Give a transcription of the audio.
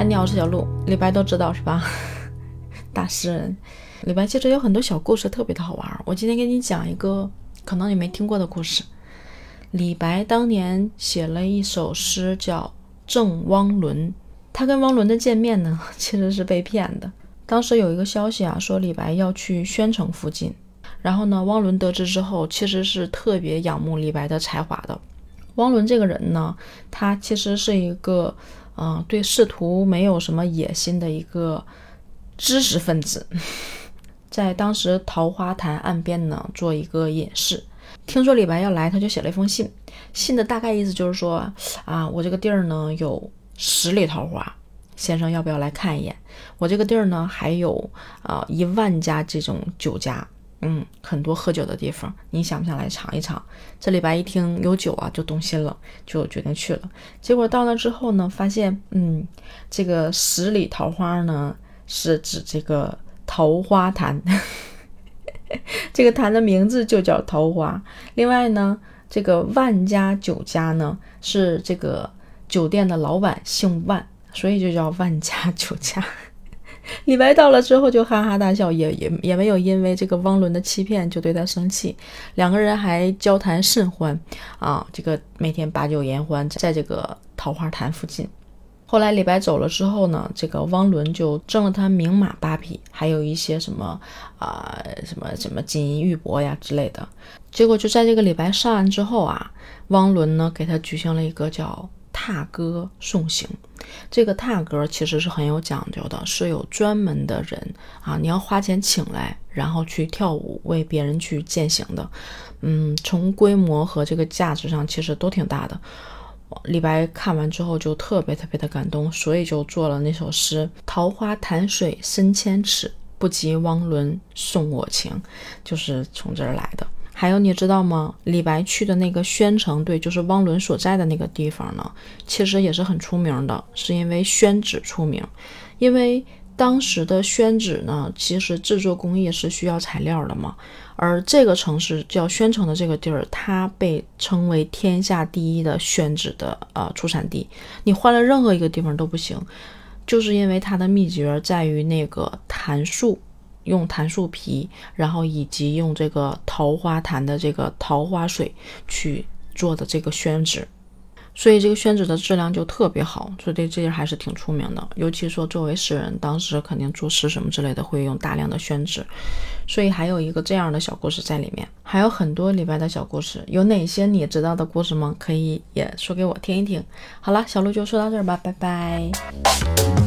哎，你好，我是小鹿，李白都知道是吧？大诗人，李白其实有很多小故事，特别的好玩。我今天给你讲一个可能你没听过的故事。李白当年写了一首诗叫《赠汪伦》，他跟汪伦的见面呢，其实是被骗的。当时有一个消息啊，说李白要去宣城附近，然后呢，汪伦得知之后，其实是特别仰慕李白的才华的。汪伦这个人呢，他其实是一个，嗯，对仕途没有什么野心的一个知识分子，在当时桃花潭岸边呢，做一个隐士。听说李白要来，他就写了一封信，信的大概意思就是说，啊，我这个地儿呢有十里桃花，先生要不要来看一眼？我这个地儿呢还有啊一万家这种酒家。嗯，很多喝酒的地方，你想不想来尝一尝？这李白一听有酒啊，就动心了，就决定去了。结果到那之后呢，发现，嗯，这个十里桃花呢，是指这个桃花潭，这个潭的名字就叫桃花。另外呢，这个万家酒家呢，是这个酒店的老板姓万，所以就叫万家酒家。李白到了之后就哈哈大笑，也也也没有因为这个汪伦的欺骗就对他生气，两个人还交谈甚欢啊，这个每天把酒言欢，在这个桃花潭附近。后来李白走了之后呢，这个汪伦就赠了他名马八匹，还有一些什么啊什么什么金银玉帛呀之类的。结果就在这个李白上岸之后啊，汪伦呢给他举行了一个叫。踏歌送行，这个踏歌其实是很有讲究的，是有专门的人啊，你要花钱请来，然后去跳舞为别人去践行的。嗯，从规模和这个价值上其实都挺大的。李白看完之后就特别特别的感动，所以就做了那首诗：桃花潭水深千尺，不及汪伦送我情，就是从这儿来的。还有你知道吗？李白去的那个宣城，对，就是汪伦所在的那个地方呢，其实也是很出名的，是因为宣纸出名。因为当时的宣纸呢，其实制作工艺是需要材料的嘛。而这个城市叫宣城的这个地儿，它被称为天下第一的宣纸的呃出产地。你换了任何一个地方都不行，就是因为它的秘诀在于那个檀树。用檀树皮，然后以及用这个桃花潭的这个桃花水去做的这个宣纸，所以这个宣纸的质量就特别好，所以这这还是挺出名的。尤其说作为诗人，当时肯定作诗什么之类的会用大量的宣纸，所以还有一个这样的小故事在里面，还有很多李白的小故事，有哪些你知道的故事吗？可以也说给我听一听。好了，小鹿就说到这儿吧，拜拜。